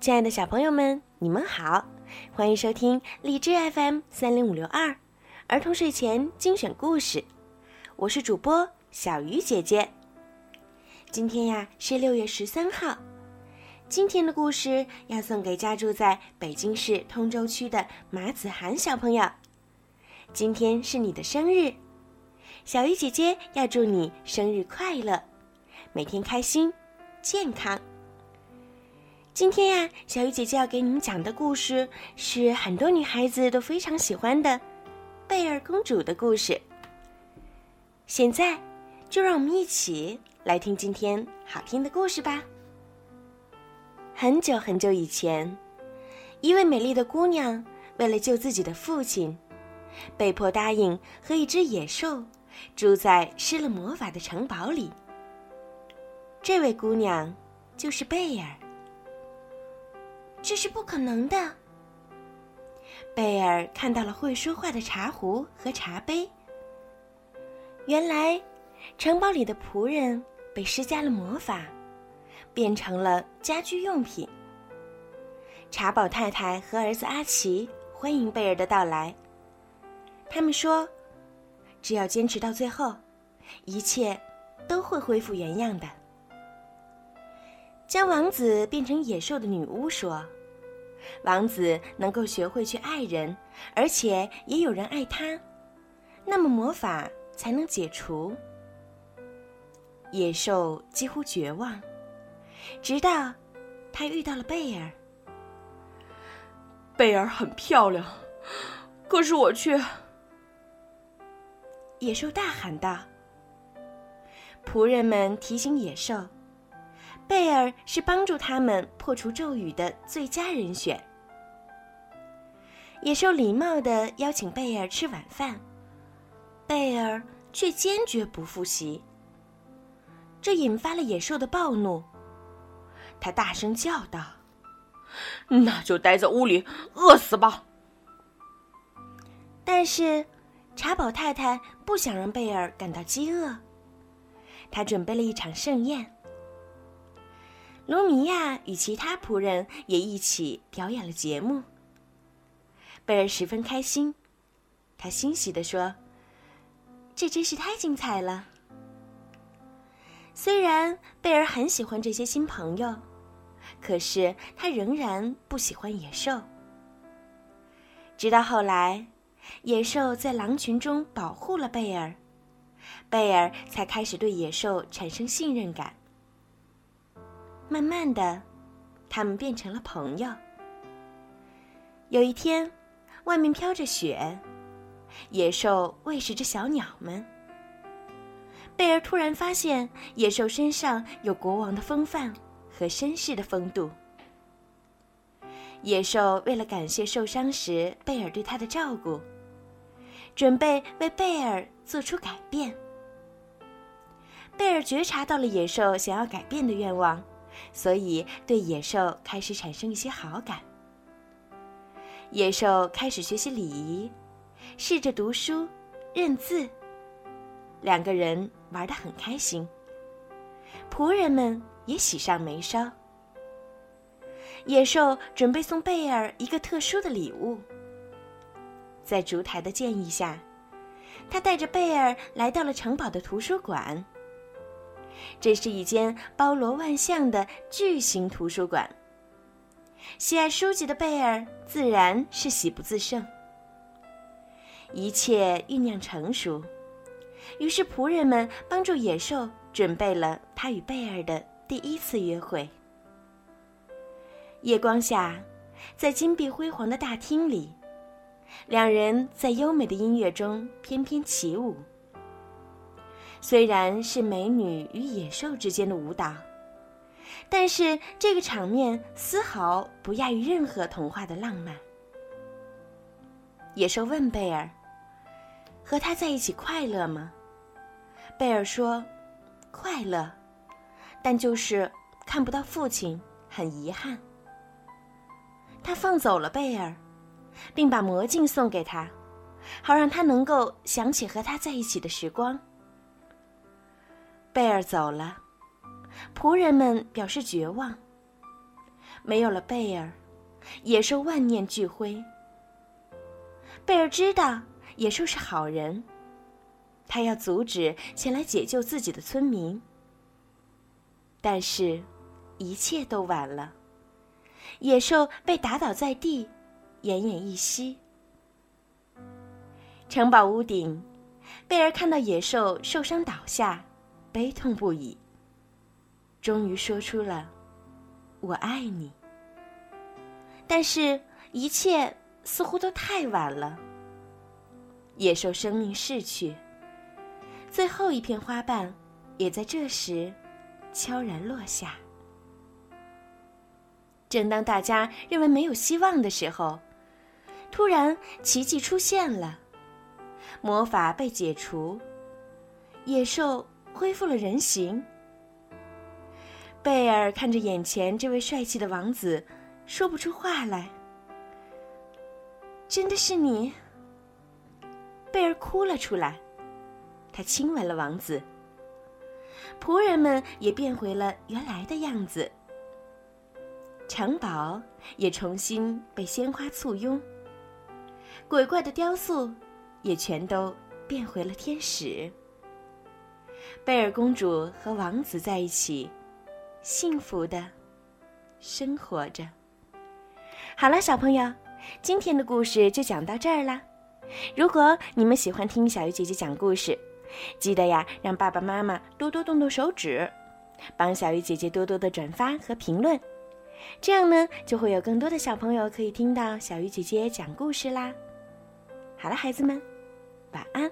亲爱的小朋友们，你们好，欢迎收听荔枝 FM 三零五六二儿童睡前精选故事，我是主播小鱼姐姐。今天呀是六月十三号，今天的故事要送给家住在北京市通州区的马子涵小朋友。今天是你的生日，小鱼姐姐要祝你生日快乐，每天开心，健康。今天呀，小鱼姐姐要给你们讲的故事是很多女孩子都非常喜欢的贝尔公主的故事。现在，就让我们一起来听今天好听的故事吧。很久很久以前，一位美丽的姑娘为了救自己的父亲，被迫答应和一只野兽住在施了魔法的城堡里。这位姑娘就是贝尔。这是不可能的。贝尔看到了会说话的茶壶和茶杯。原来，城堡里的仆人被施加了魔法，变成了家居用品。茶宝太太和儿子阿奇欢迎贝尔的到来。他们说：“只要坚持到最后，一切都会恢复原样的。”将王子变成野兽的女巫说：“王子能够学会去爱人，而且也有人爱他，那么魔法才能解除。”野兽几乎绝望，直到他遇到了贝尔。贝尔很漂亮，可是我却……野兽大喊道。仆人们提醒野兽。贝尔是帮助他们破除咒语的最佳人选。野兽礼貌地邀请贝尔吃晚饭，贝尔却坚决不复习。这引发了野兽的暴怒，他大声叫道：“那就待在屋里饿死吧！”但是，茶宝太太不想让贝尔感到饥饿，她准备了一场盛宴。卢米亚与其他仆人也一起表演了节目。贝尔十分开心，他欣喜地说：“这真是太精彩了。”虽然贝尔很喜欢这些新朋友，可是他仍然不喜欢野兽。直到后来，野兽在狼群中保护了贝尔，贝尔才开始对野兽产生信任感。慢慢的，他们变成了朋友。有一天，外面飘着雪，野兽喂食着小鸟们。贝尔突然发现，野兽身上有国王的风范和绅士的风度。野兽为了感谢受伤时贝尔对他的照顾，准备为贝尔做出改变。贝尔觉察到了野兽想要改变的愿望。所以，对野兽开始产生一些好感。野兽开始学习礼仪，试着读书、认字。两个人玩得很开心。仆人们也喜上眉梢。野兽准备送贝尔一个特殊的礼物。在烛台的建议下，他带着贝尔来到了城堡的图书馆。这是一间包罗万象的巨型图书馆。喜爱书籍的贝尔自然是喜不自胜。一切酝酿成熟，于是仆人们帮助野兽准备了他与贝尔的第一次约会。夜光下，在金碧辉煌的大厅里，两人在优美的音乐中翩翩起舞。虽然是美女与野兽之间的舞蹈，但是这个场面丝毫不亚于任何童话的浪漫。野兽问贝尔：“和他在一起快乐吗？”贝尔说：“快乐，但就是看不到父亲，很遗憾。”他放走了贝尔，并把魔镜送给他，好让他能够想起和他在一起的时光。贝尔走了，仆人们表示绝望。没有了贝尔，野兽万念俱灰。贝尔知道野兽是好人，他要阻止前来解救自己的村民。但是，一切都晚了。野兽被打倒在地，奄奄一息。城堡屋顶，贝尔看到野兽受伤倒下，悲痛不已。终于说出了“我爱你”，但是，一切似乎都太晚了。野兽生命逝去，最后一片花瓣也在这时悄然落下。正当大家认为没有希望的时候，突然奇迹出现了，魔法被解除，野兽恢复了人形。贝尔看着眼前这位帅气的王子，说不出话来。真的是你？贝尔哭了出来，他亲吻了王子。仆人们也变回了原来的样子。城堡也重新被鲜花簇拥，鬼怪的雕塑也全都变回了天使。贝尔公主和王子在一起，幸福的生活着。好了，小朋友，今天的故事就讲到这儿啦。如果你们喜欢听小鱼姐姐讲故事，记得呀，让爸爸妈妈多多动动手指，帮小鱼姐姐多多的转发和评论。这样呢，就会有更多的小朋友可以听到小鱼姐姐讲故事啦。好了，孩子们，晚安。